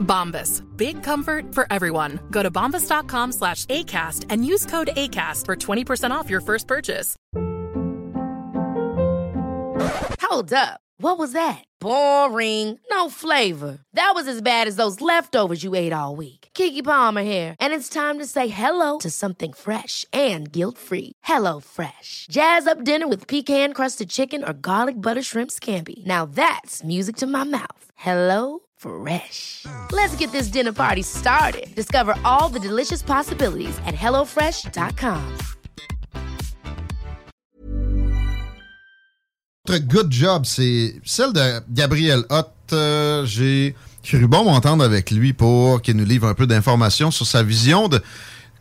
Bombas. Big comfort for everyone. Go to bombas.com slash ACAST and use code ACAST for 20% off your first purchase. Hold up. What was that? Boring. No flavor. That was as bad as those leftovers you ate all week. Kiki Palmer here, and it's time to say hello to something fresh and guilt-free. Hello Fresh. Jazz up dinner with pecan-crusted chicken or garlic butter shrimp scampi. Now that's music to my mouth. Hello Fresh. Let's get this dinner party started. Discover all the delicious possibilities at hellofresh.com. Good job, c'est celle de Gabriel Hott. Euh, J'ai cru bon m'entendre avec lui pour qu'il nous livre un peu d'informations sur sa vision de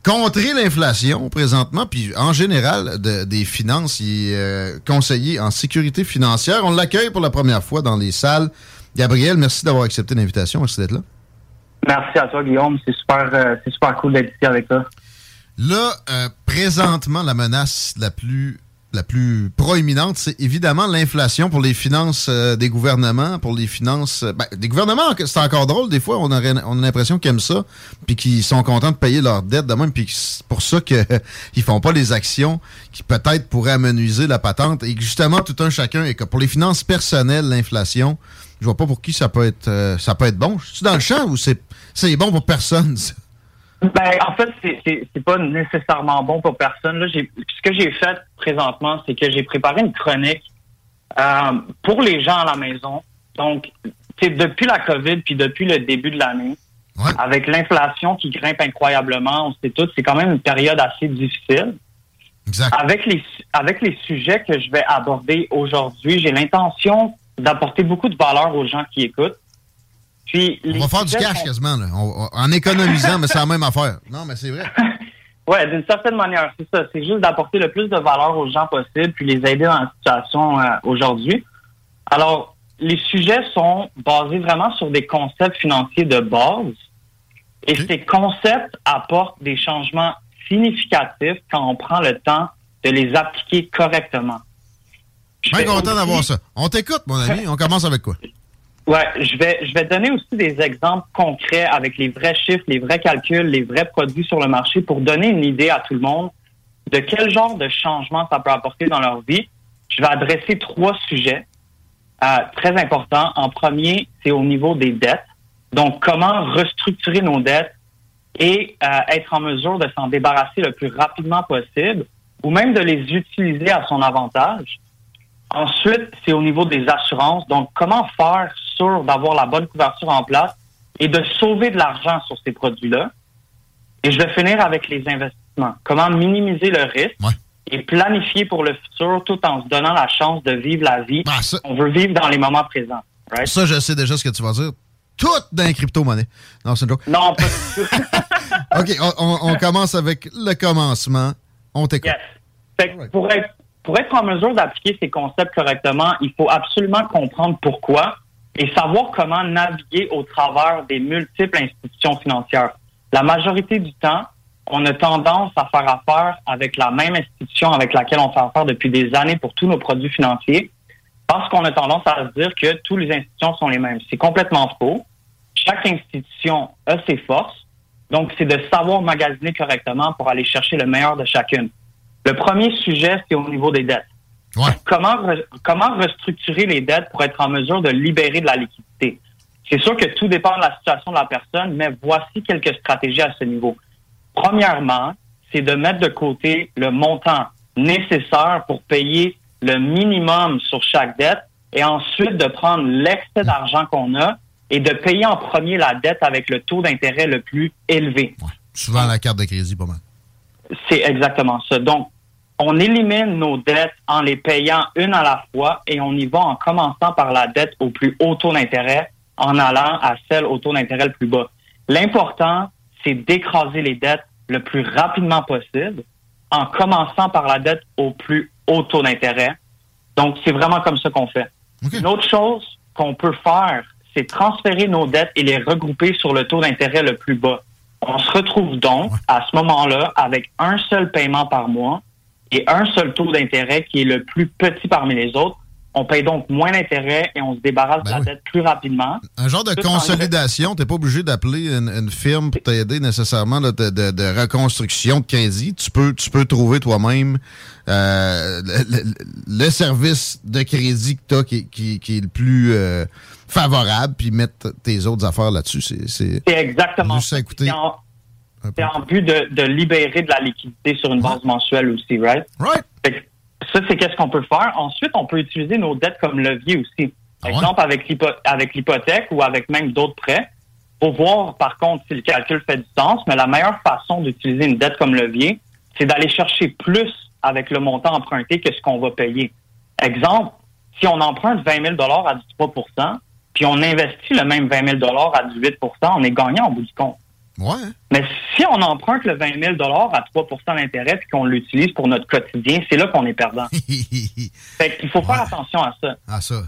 contrer l'inflation présentement, puis en général de- des finances. Il est euh, conseiller en sécurité financière. On l'accueille pour la première fois dans les salles. Gabriel, merci d'avoir accepté l'invitation. Merci d'être là. Merci à toi, Guillaume. C'est super, euh, super cool d'être ici avec toi. Là, euh, présentement, la menace la plus la plus proéminente, c'est évidemment l'inflation pour les finances euh, des gouvernements, pour les finances euh, ben, des gouvernements. C'est encore drôle des fois, on, aurait, on a l'impression qu'ils aiment ça, puis qu'ils sont contents de payer leurs dettes de même, puis c'est pour ça que ils font pas les actions qui peut-être pourraient amenuiser la patente et justement tout un chacun et que pour les finances personnelles, l'inflation, je vois pas pour qui ça peut être euh, ça peut être bon. Je suis dans le champ ou c'est c'est bon pour personne. ça? Ben, en fait, c'est- c'est c'est pas nécessairement bon pour personne. Là, ce que j'ai fait présentement, c'est que j'ai préparé une chronique euh, pour les gens à la maison. Donc, sais, depuis la COVID, puis depuis le début de l'année, Ouais. avec l'inflation qui grimpe incroyablement, on sait tous, c'est quand même une période assez difficile. Exact. Avec les, avec les sujets que je vais aborder aujourd'hui, j'ai l'intention d'apporter beaucoup de valeur aux gens qui écoutent. Puis, On va faire du cash sont- quasiment, là. On- on- en économisant, mais c'est la même affaire. Non, mais c'est vrai. Ouais, d'une certaine manière, c'est ça. C'est juste d'apporter le plus de valeur aux gens possible, puis les aider dans la situation euh, aujourd'hui. Alors, les sujets sont basés vraiment sur des concepts financiers de base. Et ces concepts apportent des changements significatifs quand on prend le temps de les appliquer correctement. Je Bien vais content d'avoir ça. On t'écoute, mon ami. On commence avec quoi? Ouais, je vais, je vais donner aussi des exemples concrets avec les vrais chiffres, les vrais calculs, les vrais produits sur le marché pour donner une idée à tout le monde de quel genre de changement ça peut apporter dans leur vie. Je vais adresser trois sujets euh, très importants. En premier, c'est au niveau des dettes. Donc, comment restructurer nos dettes et euh, être en mesure de s'en débarrasser le plus rapidement possible ou même de les utiliser à son avantage. Ensuite, c'est au niveau des assurances. Donc, comment faire sûr d'avoir la bonne couverture en place et de sauver de l'argent sur ces produits-là. Et je vais finir avec les investissements. Comment minimiser le risque Ouais. et planifier pour le futur tout en se donnant la chance de vivre la vie Ah, ça, qu'on veut vivre dans les moments présents. Right? ça, je sais déjà ce que tu vas dire. Tout dans les crypto-monnaies. Non, c'est une joke. Non, pas du tout. OK, on, commence avec le commencement. On t'écoute. Yes. Pour, être, pour être en mesure d'appliquer ces concepts correctement, il faut absolument comprendre pourquoi et savoir comment naviguer au travers des multiples institutions financières. La majorité du temps, on a tendance à faire affaire avec la même institution avec laquelle on fait affaire depuis des années pour tous nos produits financiers parce qu'on a tendance à se dire que toutes les institutions sont les mêmes. C'est complètement faux. Chaque institution a ses forces. Donc, c'est de savoir magasiner correctement pour aller chercher le meilleur de chacune. Le premier sujet, c'est au niveau des dettes. Ouais. Comment, re- comment restructurer les dettes pour être en mesure de libérer de la liquidité? C'est sûr que tout dépend de la situation de la personne, mais voici quelques stratégies à ce niveau. Premièrement, c'est de mettre de côté le montant nécessaire pour payer le minimum sur chaque dette et ensuite de prendre l'excès d'argent qu'on a et de payer en premier la dette avec le taux d'intérêt le plus élevé. Ouais. Souvent la carte de crédit, pas mal. C'est exactement ça. Donc, on élimine nos dettes en les payant une à la fois et on y va en commençant par la dette au plus haut taux d'intérêt en allant à celle au taux d'intérêt le plus bas. L'important, c'est d'écraser les dettes le plus rapidement possible en commençant par la dette au plus haut taux d'intérêt. Donc, c'est vraiment comme ça qu'on fait. Une autre chose qu'on peut faire, c'est transférer nos dettes et les regrouper sur le taux d'intérêt le plus bas. On se retrouve donc à ce moment-là avec un seul paiement par mois et un seul taux d'intérêt qui est le plus petit parmi les autres. On paye donc moins d'intérêt et on se débarrasse Ben de la oui. dette plus rapidement. Un genre de Tout consolidation. Tu n'es pas obligé d'appeler une, une firme pour t'aider nécessairement là, de, de- de reconstruction de crédit. Tu peux, tu peux trouver toi-même euh, le, le- le service de crédit que tu as qui, qui- qui est le plus euh, favorable, puis mettre tes autres affaires là-dessus. C'est, exactement écouter. C'est en, but de, de libérer de la liquidité sur une base mensuelle aussi, right? Right. Fait que ça, c'est qu'est-ce qu'on peut faire. Ensuite, on peut utiliser nos dettes comme levier aussi. Ah ouais? Exemple, avec l'hypo- avec l'hypothèque ou avec même d'autres prêts. Pour voir, par contre, si le calcul fait du sens. Mais la meilleure façon d'utiliser une dette comme levier, c'est d'aller chercher plus avec le montant emprunté que ce qu'on va payer. Exemple, si on emprunte 20 000 à 3% puis on investit le même 20 000 à 18% on est gagnant au bout du compte. Ouais. Mais si on emprunte le 20 000 à 3% d'intérêt puis qu'on l'utilise pour notre quotidien, c'est là qu'on est perdant. Fait qu'il faut faire attention à ça. ah, ça.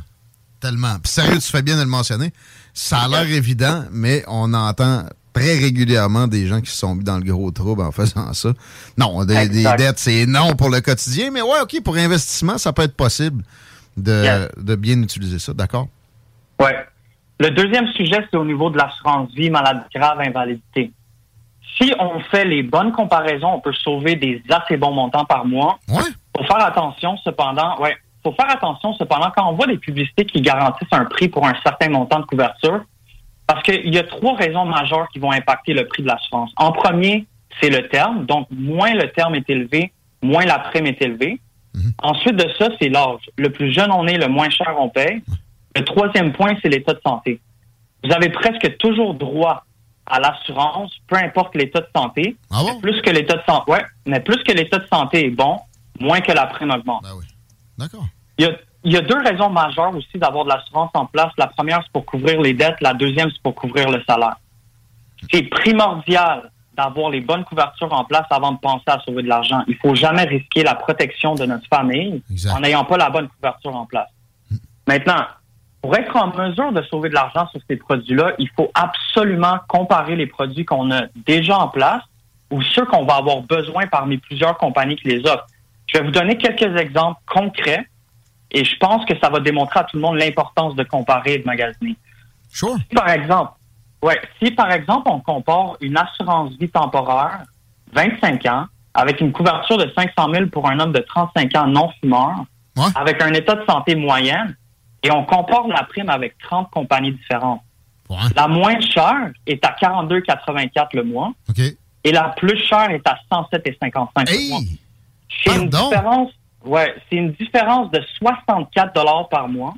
Tellement. Puis sérieux, tu fais bien de le mentionner. Ça a l'air évident, mais on entend très régulièrement des gens qui se sont mis dans le gros trouble en faisant ça. Non, des, dettes, c'est non pour le quotidien, mais ouais, OK, pour investissement, ça peut être possible de, Yes. de bien utiliser ça. D'accord? Ouais. Le deuxième sujet, c'est au niveau de l'assurance vie, maladie grave, invalidité. Si on fait les bonnes comparaisons, on peut sauver des assez bons montants par mois. Ouais. Faut faire attention, cependant, ouais. Faut faire attention, cependant, quand on voit des publicités qui garantissent un prix pour un certain montant de couverture, parce qu'il y a trois raisons majeures qui vont impacter le prix de l'assurance. En premier, c'est le terme. Donc, moins le terme est élevé, moins la prime est élevée. Ensuite de ça, c'est l'âge. Le plus jeune on est, le moins cher on paye. Le troisième point, c'est l'état de santé. Vous avez presque toujours droit à l'assurance, peu importe l'état de santé. Ah bon? Plus que l'état de santé, ouais, mais plus que l'état de santé est bon, moins que la prime augmente. Ben oui. D'accord. Il y a, il y a deux raisons majeures aussi d'avoir de l'assurance en place. La première, c'est pour couvrir les dettes. La deuxième, c'est pour couvrir le salaire. C'est primordial d'avoir les bonnes couvertures en place avant de penser à sauver de l'argent. Il faut jamais risquer la protection de notre famille Exact. en n'ayant pas la bonne couverture en place. Maintenant, pour être en mesure de sauver de l'argent sur ces produits-là, il faut absolument comparer les produits qu'on a déjà en place ou ceux qu'on va avoir besoin parmi plusieurs compagnies qui les offrent. Je vais vous donner quelques exemples concrets et je pense que ça va démontrer à tout le monde l'importance de comparer et de magasiner. Sure. Si, par exemple, ouais, si par exemple on compare une assurance vie temporaire, 25 ans, avec une couverture de 500 000 pour un homme de 35 ans non fumeur, Ouais. avec un état de santé moyenne, et on compare la prime avec 30 compagnies différentes. Ouais. La moins chère est à 42,84 le mois, et la plus chère est à 107,55 le mois. Hey! C'est une différence, ouais, c'est une différence de 64 dollars par mois.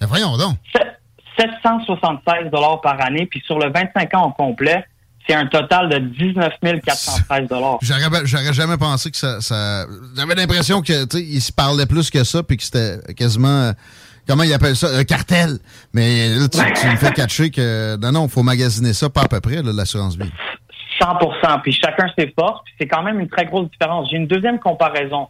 Ben voyons donc. Sept- 776 dollars par année, puis sur le 25 ans au complet, c'est un total de 19 413 dollars. J'aurais, jamais pensé que ça. ça- J'avais l'impression que tu sais, il se parlait plus que ça, puis que c'était quasiment. Euh, Comment ils appellent ça? Un cartel. Mais là, tu, tu me fais catcher que. Non, non, il faut magasiner ça pas à peu près, l'assurance vie. 100% puis chacun ses forces, puis c'est quand même une très grosse différence. J'ai une deuxième comparaison.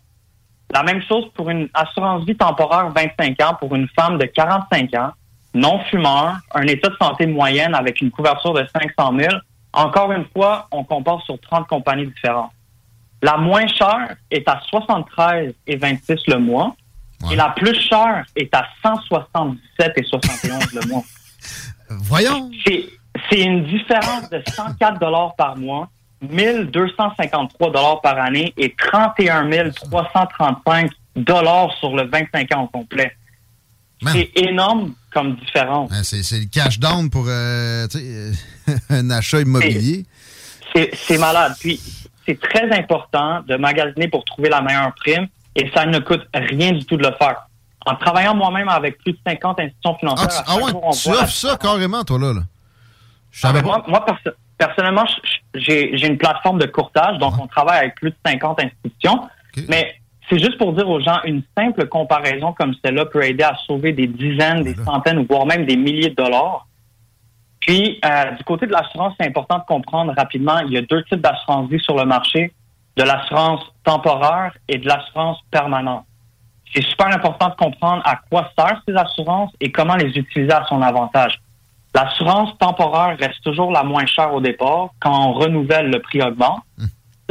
La même chose pour une assurance vie temporaire 25 ans pour une femme de 45 ans, non fumeur, un état de santé moyenne avec une couverture de 500 000. Encore une fois, on compare sur 30 compagnies différentes. La moins chère est à 73 et 26 le mois. Ouais. Et la plus chère est à 177 et 71 le mois. Voyons. C'est, une différence de 104 dollars par mois, 1253 dollars par année et 31 335 dollars sur le 25 ans au complet. C'est énorme comme différence. Ben, c'est, le cash down pour euh, euh, un achat immobilier. C'est malade. Puis, c'est très important de magasiner pour trouver la meilleure prime et ça ne coûte rien du tout de le faire. En travaillant moi-même avec plus de 50 institutions Ah, financières, tu, ah chaque ouais, jour, on tu voit la offres ça carrément, toi, là. là. Ah, pas. Moi, moi, perso- personnellement, j'ai une plateforme de courtage, donc on travaille avec plus de 50 institutions. Mais c'est juste pour dire aux gens, une simple comparaison comme celle-là peut aider à sauver des dizaines, des centaines, voire même des milliers de dollars. Puis, euh, du côté de l'assurance, c'est important de comprendre rapidement, il y a deux types d'assurance vie sur le marché. De l'assurance temporaire et de l'assurance permanente. C'est super important de comprendre à quoi servent ces assurances et comment les utiliser à son avantage. L'assurance temporaire reste toujours la moins chère au départ. Quand on renouvelle, le prix augmente.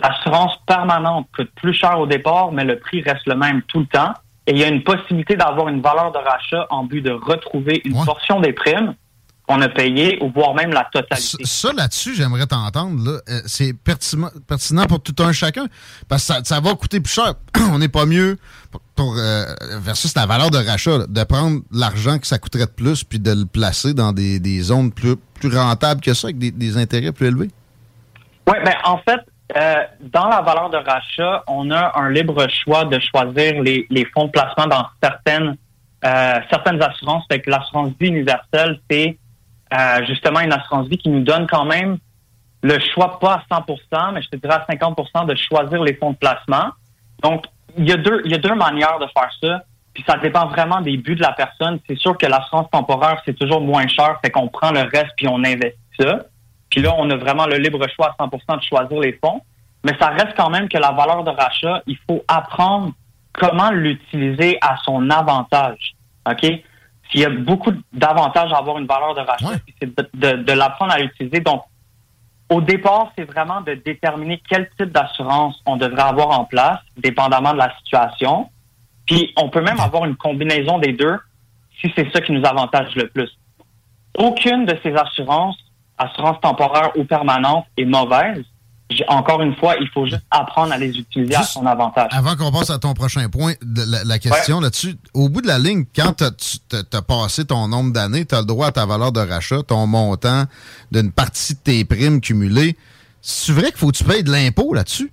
L'assurance permanente coûte plus cher au départ, mais le prix reste le même tout le temps. Et il y a une possibilité d'avoir une valeur de rachat en but de retrouver une Ouais. portion des primes qu'on a payées ou voire même la totalité. Ça, ça, là-dessus, j'aimerais t'entendre. là. Euh, c'est pertinent, pertinent pour tout un chacun. Parce que ça, ça va coûter plus cher. On n'est pas mieux pour, pour, euh, versus la valeur de rachat, là, de prendre l'argent que ça coûterait de plus puis de le placer dans des, des zones plus, plus rentables que ça, avec des, des intérêts plus élevés. Oui, ben en fait, euh, dans la valeur de rachat, on a un libre choix de choisir les, les fonds de placement dans certaines euh, certaines assurances. Fait que l'assurance vie universelle, c'est euh, justement une assurance vie qui nous donne quand même le choix, pas à 100 mais je te dirais à 50 de choisir les fonds de placement. Donc, il y a deux, il y a deux manières de faire ça. Puis ça dépend vraiment des buts de la personne. C'est sûr que l'assurance temporaire, c'est toujours moins cher, fait qu'on prend le reste puis on investit ça. Puis là, on a vraiment le libre choix à 100 de choisir les fonds. Mais ça reste quand même que la valeur de rachat, il faut apprendre comment l'utiliser à son avantage. OK? S'il y a beaucoup d'avantages à avoir une valeur de rachat, Ouais. puis c'est de, de- de l'apprendre à l'utiliser. Donc, au départ, c'est vraiment de déterminer quel type d'assurance on devrait avoir en place, dépendamment de la situation. Puis, on peut même avoir une combinaison des deux si c'est ça qui nous avantage le plus. Aucune de ces assurances, assurance temporaire ou permanente, est mauvaise. Encore une fois, il faut juste apprendre à les utiliser à son avantage. Avant qu'on passe à ton prochain point, de la, la question là-dessus, au bout de la ligne, quand tu as passé ton nombre d'années, tu as le droit à ta valeur de rachat, ton montant d'une partie de tes primes cumulées. C'est vrai qu'il faut que tu payes de l'impôt là-dessus?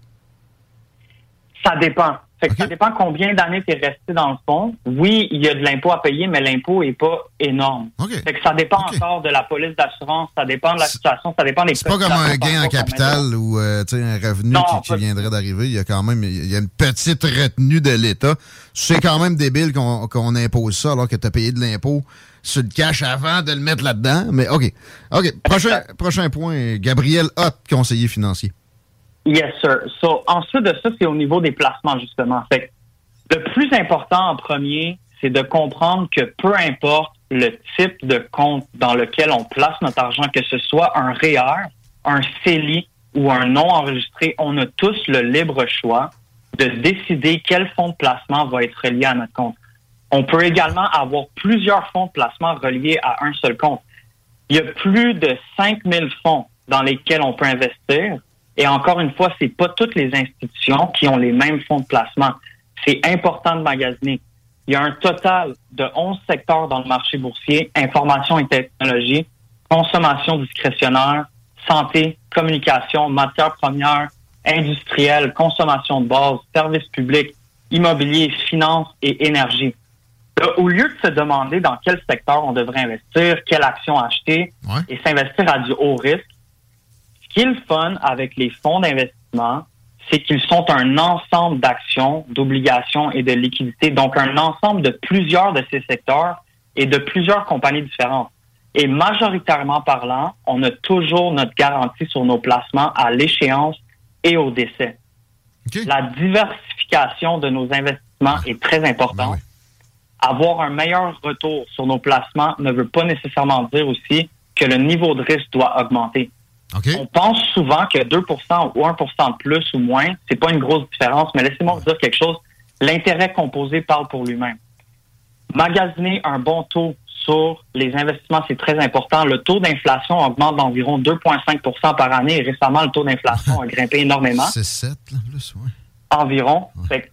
Ça dépend. Fait que. Ça dépend combien d'années tu es resté dans le fond. Oui, il y a de l'impôt à payer, mais l'impôt est pas énorme. Fait que ça dépend encore de la police d'assurance, ça dépend de la situation, ça dépend des C'est pas comme un gain en capital ou euh, un revenu Non, qui, viendrait d'arriver. Il y a quand même il y a une petite retenue de l'État. C'est quand même débile qu'on qu'on impose ça alors que tu as payé de l'impôt sur le cash avant de le mettre là-dedans. Mais OK. OK. Prochain, prochain point. Gabriel Hott, conseiller financier. Yes, sir. So, ensuite de ça, c'est au niveau des placements, justement. Fait que le plus important en premier, c'est de comprendre que peu importe le type de compte dans lequel on place notre argent, que ce soit un REER, un CELI ou un non enregistré, on a tous le libre choix de décider quel fonds de placement va être relié à notre compte. On peut également avoir plusieurs fonds de placement reliés à un seul compte. Il y a plus de 5000 fonds dans lesquels on peut investir. Et encore une fois, c'est pas toutes les institutions qui ont les mêmes fonds de placement. C'est important de magasiner. Il y a un total de 11 secteurs dans le marché boursier, information et technologie, consommation discrétionnaire, santé, communication, matières premières, industrielle, consommation de base, services publics, immobilier, finances et énergie. Là, au lieu de se demander dans quel secteur on devrait investir, quelle action acheter Ouais. et s'investir à du haut risque, qui est le fun avec les fonds d'investissement, c'est qu'ils sont un ensemble d'actions, d'obligations et de liquidités, donc un ensemble de plusieurs de ces secteurs et de plusieurs compagnies différentes. Et majoritairement parlant, on a toujours notre garantie sur nos placements à l'échéance et au décès. La diversification de nos investissements est très importante. Ben oui. Avoir un meilleur retour sur nos placements ne veut pas nécessairement dire aussi que le niveau de risque doit augmenter. On pense souvent que 2% ou 1% de plus ou moins, c'est pas une grosse différence, mais laissez-moi vous dire quelque chose. L'intérêt composé parle pour lui-même. Magasiner un bon taux sur les investissements, c'est très important. Le taux d'inflation augmente d'environ 2,5% par année et récemment, le taux d'inflation a grimpé énormément C'est 7, là, plus, ouais. environ. Fait que,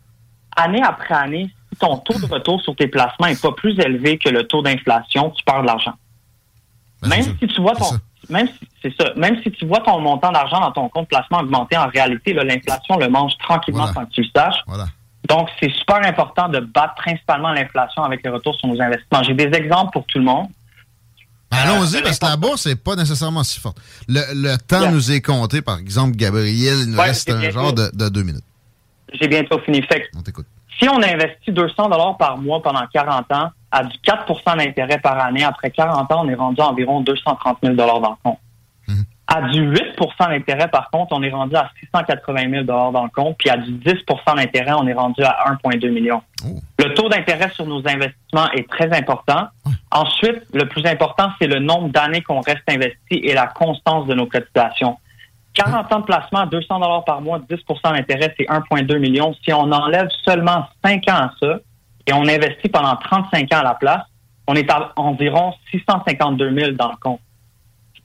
année après année, si ton taux de retour sur tes placements n'est pas plus élevé que le taux d'inflation, tu perds de l'argent. Ben, même si tu vois ton. Même si, c'est ça, même si tu vois ton montant d'argent dans ton compte placement augmenter, en réalité, l'inflation le mange tranquillement Voilà. sans que tu le saches. Voilà. Donc, c'est super important de battre principalement l'inflation avec les retours sur nos investissements. J'ai des exemples pour tout le monde. Ben, Allons-y, Euh, parce que la bourse n'est pas nécessairement si forte. Le, le temps Yeah. nous est compté. Par exemple, Gabriel, il nous Ouais, reste un genre de, de deux minutes. J'ai bientôt fini. Fait que On. Si on investit 200 dollars par mois pendant 40 ans, à du 4% d'intérêt par année, après 40 ans, on est rendu à environ 230 000 dollars dans le compte. Mhm. À du 8% d'intérêt, par contre, on est rendu à 680 000 dans le compte, puis à du 10% d'intérêt, on est rendu à 1,2 million. Oh. Le taux d'intérêt sur nos investissements est très important. Ensuite, le plus important, c'est le nombre d'années qu'on reste investi et la constance de nos cotisations. 40 ans de placement à 200 dollars par mois, 10% d'intérêt, c'est 1,2 million. Si on enlève seulement 5 ans à ça et on investit pendant 35 ans à la place, on est à environ 652 000 dans le compte.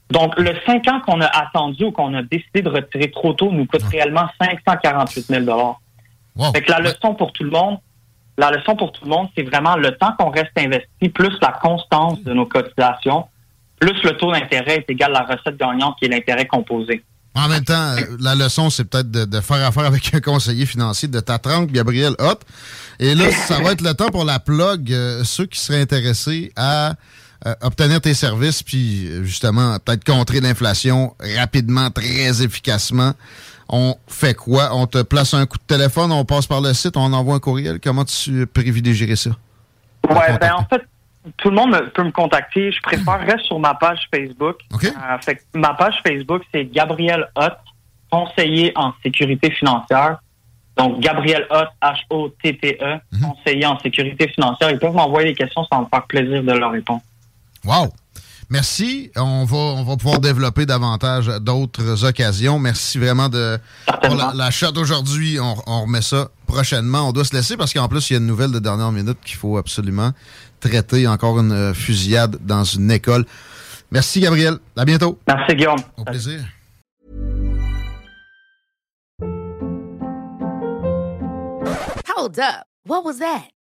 Donc, le 5 ans qu'on a attendu ou qu'on a décidé de retirer trop tôt nous coûte réellement 548 000 Wow. Fait que la leçon pour tout le monde, la leçon pour tout le monde, c'est vraiment le temps qu'on reste investi, plus la constance de nos cotisations, plus le taux d'intérêt est égal à la recette gagnante qui est l'intérêt composé. En même temps, la leçon, c'est peut-être de, de faire affaire avec un conseiller financier de ta trempe, Gabriel Hott. Et là, ça va être le temps pour la plug, euh, ceux qui seraient intéressés à euh, obtenir tes services, puis euh, justement, peut-être contrer l'inflation rapidement, très efficacement. On fait quoi? On te place un coup de téléphone, on passe par le site, on envoie un courriel. Comment tu privilégierais ça? Ouais, ben en fait, tout le monde me- peut me contacter. Je préfère rester sur ma page Facebook. OK. Euh, fait que ma page Facebook, c'est Gabriel Hott, conseiller en sécurité financière. Donc, Gabriel Hott, H-O-T-T-E, conseiller en sécurité financière. Ils peuvent m'envoyer des questions, ça va me faire plaisir de leur répondre. Wow! Merci. On va, on va pouvoir développer davantage d'autres occasions. Merci vraiment de pour la, la shot aujourd'hui. On, on remet ça prochainement. On doit se laisser parce qu'en plus, il y a une nouvelle de dernière minute qu'il faut absolument traiter. Encore une euh, fusillade dans une école. Merci, Gabriel. À bientôt. Merci, Guillaume. Au plaisir. Hold up. What was that?